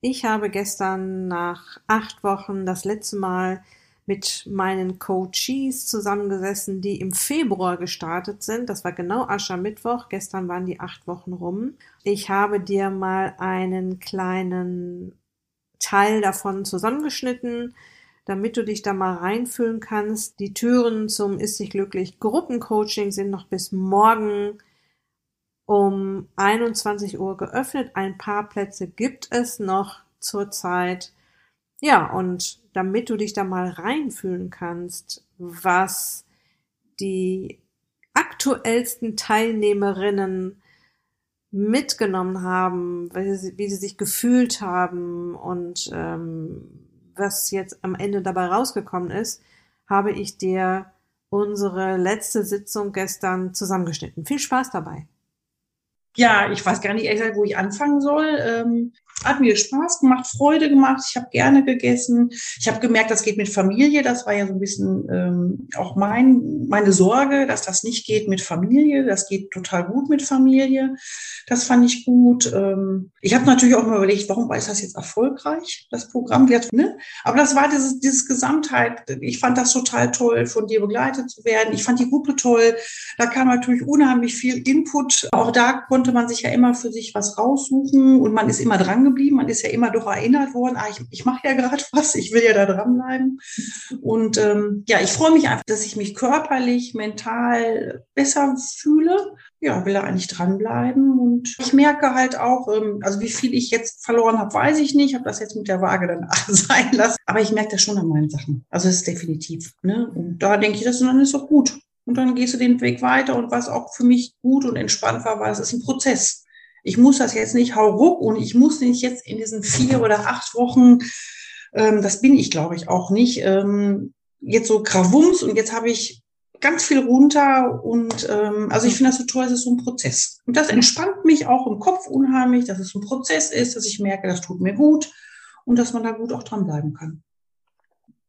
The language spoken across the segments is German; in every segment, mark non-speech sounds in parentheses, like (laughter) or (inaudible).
Ich habe gestern nach acht Wochen das letzte Mal mit meinen Coaches zusammengesessen, die im Februar gestartet sind. Das war genau Aschermittwoch. Gestern waren die acht Wochen rum. Ich habe dir mal einen kleinen Teil davon zusammengeschnitten, damit du dich da mal reinfühlen kannst. Die Türen zum Ist sich glücklich Gruppencoaching sind noch bis morgen um 21 Uhr geöffnet. Ein paar Plätze gibt es noch zurzeit. Ja, und damit du dich da mal reinfühlen kannst, was die aktuellsten Teilnehmerinnen mitgenommen haben, wie sie, sich gefühlt haben und ähm, was jetzt am Ende dabei rausgekommen ist, habe ich dir unsere letzte Sitzung gestern zusammengeschnitten. Viel Spaß dabei. Ja, ich weiß gar nicht exakt, wo ich anfangen soll. Ähm, hat mir Spaß gemacht, Freude gemacht. Ich habe gerne gegessen. Ich habe gemerkt, das geht mit Familie. Das war ja so ein bisschen ähm, auch mein, meine Sorge, dass das nicht geht mit Familie. Das geht total gut mit Familie. Das fand ich gut. Ähm, ich habe natürlich auch mal überlegt, warum ist das jetzt erfolgreich, das Programm? Wird, ne? Aber das war dieses, dieses Gesamtheit. Ich fand das total toll, von dir begleitet zu werden. Ich fand die Gruppe toll. Da kam natürlich unheimlich viel Input. Auch da konnte man sich ja immer für sich was raussuchen und man ist immer dran geblieben. Man ist ja immer doch erinnert worden, ah, ich, ich mache ja gerade (laughs) was, ich will ja da dranbleiben. Und ähm, ja, ich freue mich einfach, dass ich mich körperlich, mental besser fühle. Ja, will da eigentlich dranbleiben. Und ich merke halt auch, ähm, also wie viel ich jetzt verloren habe, weiß ich nicht. Ich habe das jetzt mit der Waage dann (laughs) sein lassen. Aber ich merke das schon an meinen Sachen. Also es ist definitiv. Ne? Und da denke ich, das dann ist auch gut. Und dann gehst du den Weg weiter. Und was auch für mich gut und entspannt war, war, es ist ein Prozess ich muss das jetzt nicht hauruck und ich muss nicht jetzt in diesen vier oder acht Wochen, ähm, das bin ich, glaube ich, auch nicht, ähm, jetzt so Gravums und jetzt habe ich ganz viel runter und ähm, also ich finde das so toll, es ist so ein Prozess. Und das entspannt mich auch im Kopf unheimlich, dass es ein Prozess ist, dass ich merke, das tut mir gut und dass man da gut auch dranbleiben kann.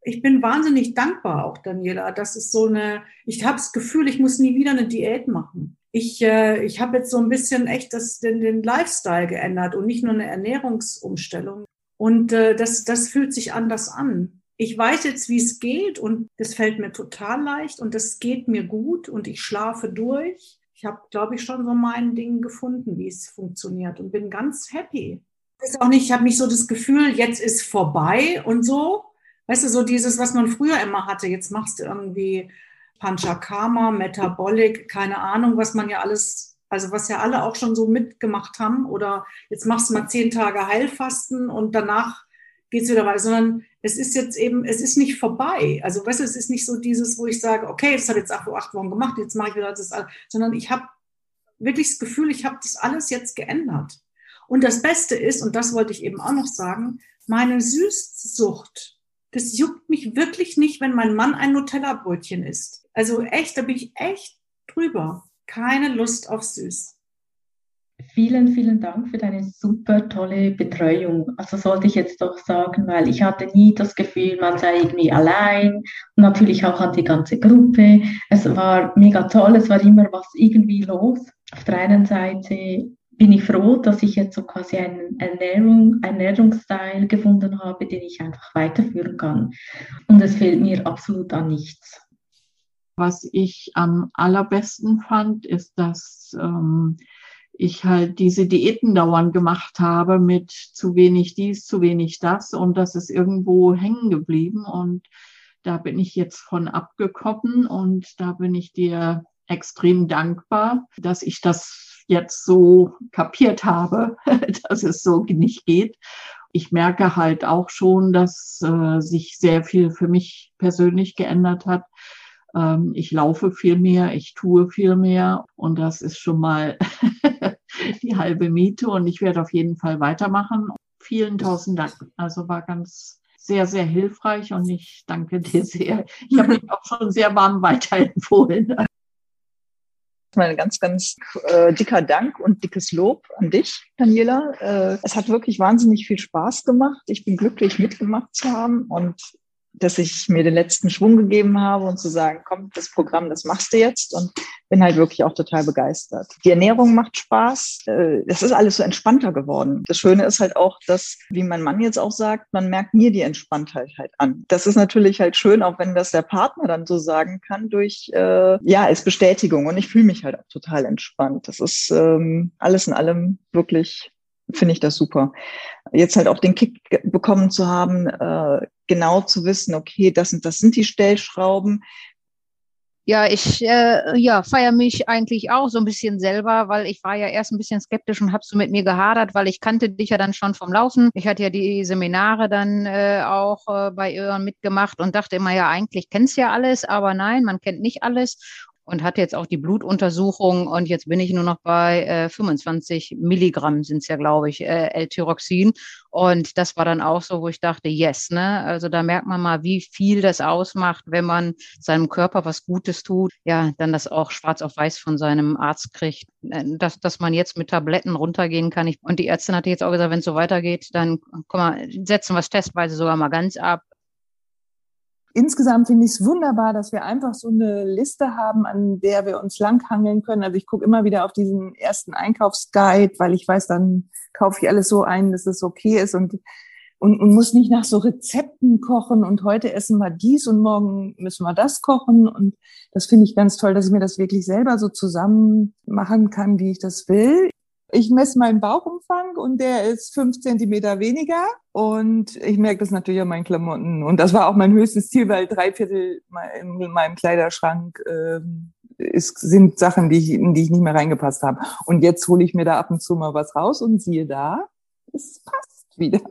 Ich bin wahnsinnig dankbar auch, Daniela. Das ist so eine, ich habe das Gefühl, ich muss nie wieder eine Diät machen ich, äh, ich habe jetzt so ein bisschen echt das, den, den Lifestyle geändert und nicht nur eine Ernährungsumstellung. Und äh, das, das fühlt sich anders an. Ich weiß jetzt, wie es geht und das fällt mir total leicht und das geht mir gut und ich schlafe durch. Ich habe, glaube ich, schon so mein Ding gefunden, wie es funktioniert und bin ganz happy. Weiß auch nicht, ich habe nicht so das Gefühl, jetzt ist vorbei und so. Weißt du, so dieses, was man früher immer hatte, jetzt machst du irgendwie Panchakarma, Metabolic, keine Ahnung, was man ja alles, also was ja alle auch schon so mitgemacht haben. Oder jetzt machst du mal zehn Tage Heilfasten und danach geht es wieder weiter, sondern es ist jetzt eben, es ist nicht vorbei. Also weißt du, es ist nicht so dieses, wo ich sage, okay, das hat jetzt acht, acht Wochen gemacht, jetzt mache ich wieder das, sondern ich habe wirklich das Gefühl, ich habe das alles jetzt geändert. Und das Beste ist, und das wollte ich eben auch noch sagen, meine Süßsucht das juckt mich wirklich nicht, wenn mein Mann ein Nutella-Brötchen isst. Also echt, da bin ich echt drüber. Keine Lust auf süß. Vielen, vielen Dank für deine super tolle Betreuung. Also sollte ich jetzt doch sagen, weil ich hatte nie das Gefühl, man sei irgendwie allein. Und natürlich auch an die ganze Gruppe. Es war mega toll, es war immer was irgendwie los. Auf der einen Seite bin ich froh, dass ich jetzt so quasi einen Ernährung, Ernährungsteil gefunden habe, den ich einfach weiterführen kann. Und es fehlt mir absolut an nichts. Was ich am allerbesten fand, ist, dass ähm, ich halt diese Diäten dauernd gemacht habe mit zu wenig dies, zu wenig das und das ist irgendwo hängen geblieben und da bin ich jetzt von abgekommen und da bin ich dir extrem dankbar, dass ich das jetzt so kapiert habe, (laughs) dass es so nicht geht. Ich merke halt auch schon, dass äh, sich sehr viel für mich persönlich geändert hat. Ähm, ich laufe viel mehr, ich tue viel mehr und das ist schon mal (laughs) die halbe Miete und ich werde auf jeden Fall weitermachen. Vielen tausend Dank. Also war ganz sehr, sehr hilfreich und ich danke dir sehr. Ich habe mich auch schon sehr warm weiterempfohlen erstmal ein ganz, ganz äh, dicker Dank und dickes Lob an dich, Daniela. Äh, es hat wirklich wahnsinnig viel Spaß gemacht. Ich bin glücklich, mitgemacht zu haben und dass ich mir den letzten Schwung gegeben habe und zu sagen, komm, das Programm, das machst du jetzt und bin halt wirklich auch total begeistert. Die Ernährung macht Spaß. Äh, es ist alles so entspannter geworden. Das Schöne ist halt auch, dass, wie mein Mann jetzt auch sagt, man merkt mir die Entspanntheit halt an. Das ist natürlich halt schön, auch wenn das der Partner dann so sagen kann, durch, äh, ja, als Bestätigung. Und ich fühle mich halt auch total entspannt. Das ist ähm, alles in allem wirklich finde ich das super. Jetzt halt auch den Kick bekommen zu haben, äh, genau zu wissen, okay, das sind, das sind die Stellschrauben. Ja, ich äh, ja, feiere mich eigentlich auch so ein bisschen selber, weil ich war ja erst ein bisschen skeptisch und habe so mit mir gehadert, weil ich kannte dich ja dann schon vom Laufen. Ich hatte ja die Seminare dann äh, auch äh, bei Irren mitgemacht und dachte immer, ja, eigentlich kennst ja alles, aber nein, man kennt nicht alles und hatte jetzt auch die Blutuntersuchung und jetzt bin ich nur noch bei äh, 25 Milligramm sind es ja, glaube ich, äh, L-Tyroxin. Und das war dann auch so, wo ich dachte, yes, ne? Also da merkt man mal, wie viel das ausmacht, wenn man seinem Körper was Gutes tut. Ja, dann das auch schwarz auf weiß von seinem Arzt kriegt, äh, dass, dass man jetzt mit Tabletten runtergehen kann. Ich, und die Ärztin hatte jetzt auch gesagt, wenn es so weitergeht, dann komm mal, setzen wir es testweise sogar mal ganz ab insgesamt finde ich es wunderbar, dass wir einfach so eine Liste haben, an der wir uns langhangeln können. Also ich gucke immer wieder auf diesen ersten Einkaufsguide, weil ich weiß, dann kaufe ich alles so ein, dass es okay ist und, und, und muss nicht nach so Rezepten kochen und heute essen wir dies und morgen müssen wir das kochen. Und das finde ich ganz toll, dass ich mir das wirklich selber so zusammen machen kann, wie ich das will. Ich messe meinen Bauchumfang und der ist fünf Zentimeter weniger. Und ich merke das natürlich an meinen Klamotten. Und das war auch mein höchstes Ziel, weil drei Viertel in meinem Kleiderschrank äh, ist, sind Sachen, die ich, in die ich nicht mehr reingepasst habe. Und jetzt hole ich mir da ab und zu mal was raus und siehe da, es passt wieder.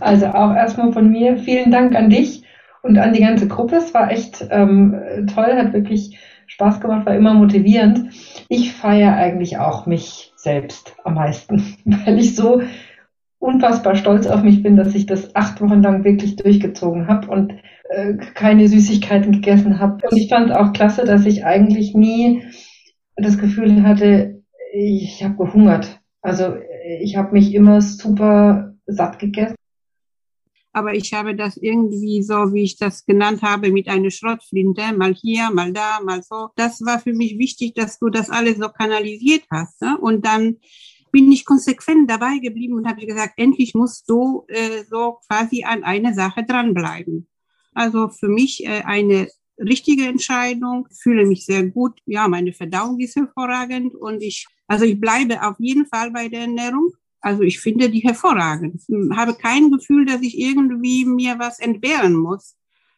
Also auch erstmal von mir vielen Dank an dich und an die ganze Gruppe. Es war echt ähm, toll, hat wirklich Spaß gemacht, war immer motivierend. Ich feiere eigentlich auch mich selbst am meisten, (laughs) weil ich so unfassbar stolz auf mich bin, dass ich das acht Wochen lang wirklich durchgezogen habe und äh, keine Süßigkeiten gegessen habe. Und ich fand auch klasse, dass ich eigentlich nie das Gefühl hatte, ich habe gehungert. Also ich habe mich immer super satt gegessen. Aber ich habe das irgendwie so, wie ich das genannt habe, mit einer Schrottflinte, mal hier, mal da, mal so. Das war für mich wichtig, dass du das alles so kanalisiert hast. Ne? Und dann bin ich konsequent dabei geblieben und habe gesagt, endlich musst du äh, so quasi an eine Sache dranbleiben. Also für mich äh, eine richtige Entscheidung, fühle mich sehr gut. Ja, meine Verdauung ist hervorragend und ich, also ich bleibe auf jeden Fall bei der Ernährung. Also ich finde die hervorragend. Ich habe kein Gefühl, dass ich irgendwie mir was entbehren muss.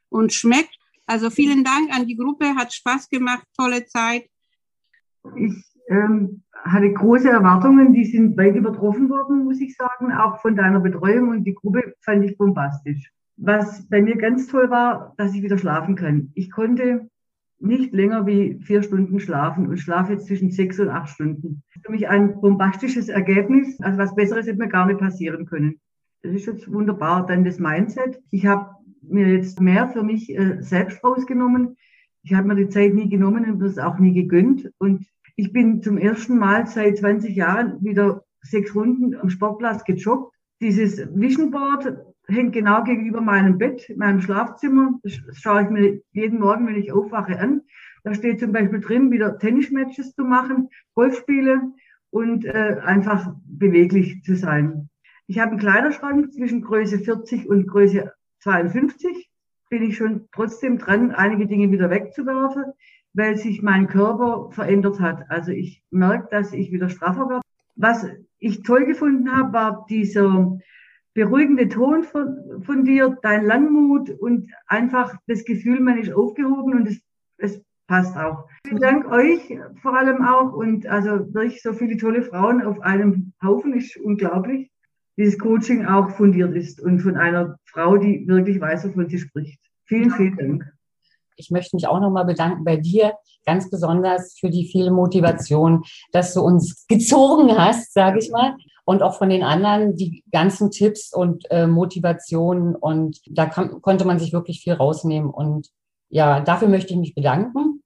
Und schmeckt. Also vielen Dank an die Gruppe, hat Spaß gemacht, tolle Zeit. Ich ähm, hatte große Erwartungen, die sind weit übertroffen worden, muss ich sagen, auch von deiner Betreuung und die Gruppe fand ich bombastisch. Was bei mir ganz toll war, dass ich wieder schlafen kann. Ich konnte nicht länger wie vier Stunden schlafen und schlafe jetzt zwischen sechs und acht Stunden. Für mich ein bombastisches Ergebnis. Also was Besseres hätte mir gar nicht passieren können. Das ist jetzt wunderbar. Dann das Mindset. Ich habe mir jetzt mehr für mich äh, selbst rausgenommen. Ich habe mir die Zeit nie genommen und das auch nie gegönnt. Und ich bin zum ersten Mal seit 20 Jahren wieder sechs Runden am Sportplatz gejoggt. Dieses Vision Board hängt genau gegenüber meinem Bett, meinem Schlafzimmer. Das schaue ich mir jeden Morgen, wenn ich aufwache, an. Da steht zum Beispiel drin, wieder Tennismatches zu machen, Golfspiele und äh, einfach beweglich zu sein. Ich habe einen Kleiderschrank zwischen Größe 40 und Größe 52. Bin ich schon trotzdem dran, einige Dinge wieder wegzuwerfen, weil sich mein Körper verändert hat. Also ich merke, dass ich wieder straffer werde. Was ich toll gefunden habe, war dieser beruhigende Ton von, von dir, dein Langmut und einfach das Gefühl, man ist aufgehoben und es, es passt auch. Vielen Dank euch vor allem auch und also wirklich so viele tolle Frauen auf einem Haufen ist unglaublich. Dieses Coaching auch fundiert ist und von einer Frau, die wirklich weiß, wovon sie spricht. Vielen, vielen Dank. Ich möchte mich auch nochmal bedanken bei dir, ganz besonders für die viele Motivation, dass du uns gezogen hast, sage ich mal und auch von den anderen die ganzen Tipps und äh, Motivationen. Und da konnte man sich wirklich viel rausnehmen. Und ja, dafür möchte ich mich bedanken.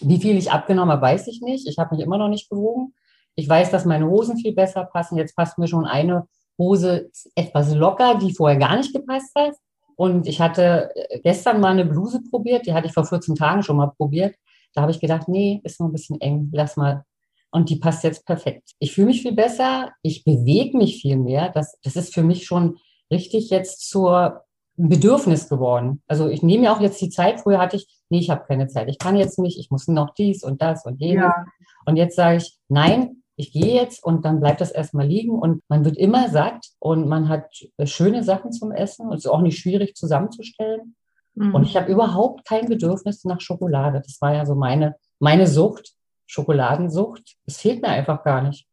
Wie viel ich abgenommen habe, weiß ich nicht. Ich habe mich immer noch nicht gewogen. Ich weiß, dass meine Hosen viel besser passen. Jetzt passt mir schon eine Hose etwas locker, die vorher gar nicht gepasst hat. Und ich hatte äh, gestern mal eine Bluse probiert, die hatte ich vor 14 Tagen schon mal probiert. Da habe ich gedacht, nee, ist noch ein bisschen eng, lass mal. Und die passt jetzt perfekt. Ich fühle mich viel besser, ich bewege mich viel mehr. Das, das ist für mich schon richtig jetzt zur Bedürfnis geworden. Also ich nehme ja auch jetzt die Zeit. Früher hatte ich, nee, ich habe keine Zeit. Ich kann jetzt nicht, ich muss noch dies und das und jenes. Ja. Und jetzt sage ich, nein, ich gehe jetzt und dann bleibt das erstmal liegen und man wird immer satt und man hat schöne Sachen zum Essen und es ist auch nicht schwierig zusammenzustellen. Mhm. Und ich habe überhaupt kein Bedürfnis nach Schokolade. Das war ja so meine, meine Sucht, Schokoladensucht. Es fehlt mir einfach gar nicht.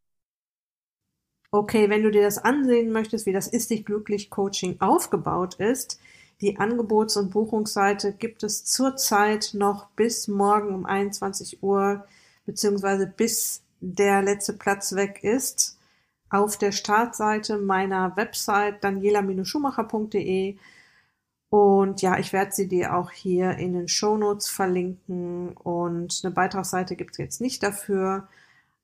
Okay, wenn du dir das ansehen möchtest, wie das Ist dich glücklich Coaching aufgebaut ist, die Angebots- und Buchungsseite gibt es zurzeit noch bis morgen um 21 Uhr, beziehungsweise bis der letzte Platz weg ist, auf der Startseite meiner Website daniela-schumacher.de. Und ja, ich werde sie dir auch hier in den Shownotes verlinken. Und eine Beitragsseite gibt es jetzt nicht dafür.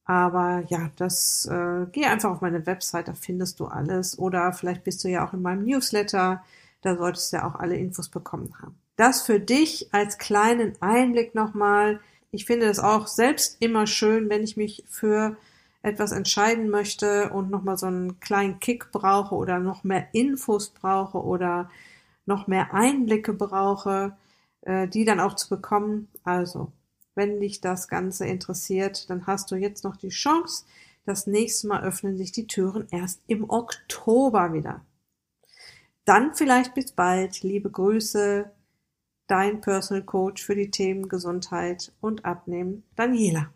Aber ja, das äh, geh einfach auf meine Website, da findest du alles. Oder vielleicht bist du ja auch in meinem Newsletter, da solltest du ja auch alle Infos bekommen haben. Das für dich als kleinen Einblick nochmal ich finde es auch selbst immer schön, wenn ich mich für etwas entscheiden möchte und nochmal so einen kleinen Kick brauche oder noch mehr Infos brauche oder noch mehr Einblicke brauche, äh, die dann auch zu bekommen. Also, wenn dich das Ganze interessiert, dann hast du jetzt noch die Chance. Das nächste Mal öffnen sich die Türen erst im Oktober wieder. Dann vielleicht bis bald. Liebe Grüße, dein Personal Coach für die Themen Gesundheit und Abnehmen, Daniela.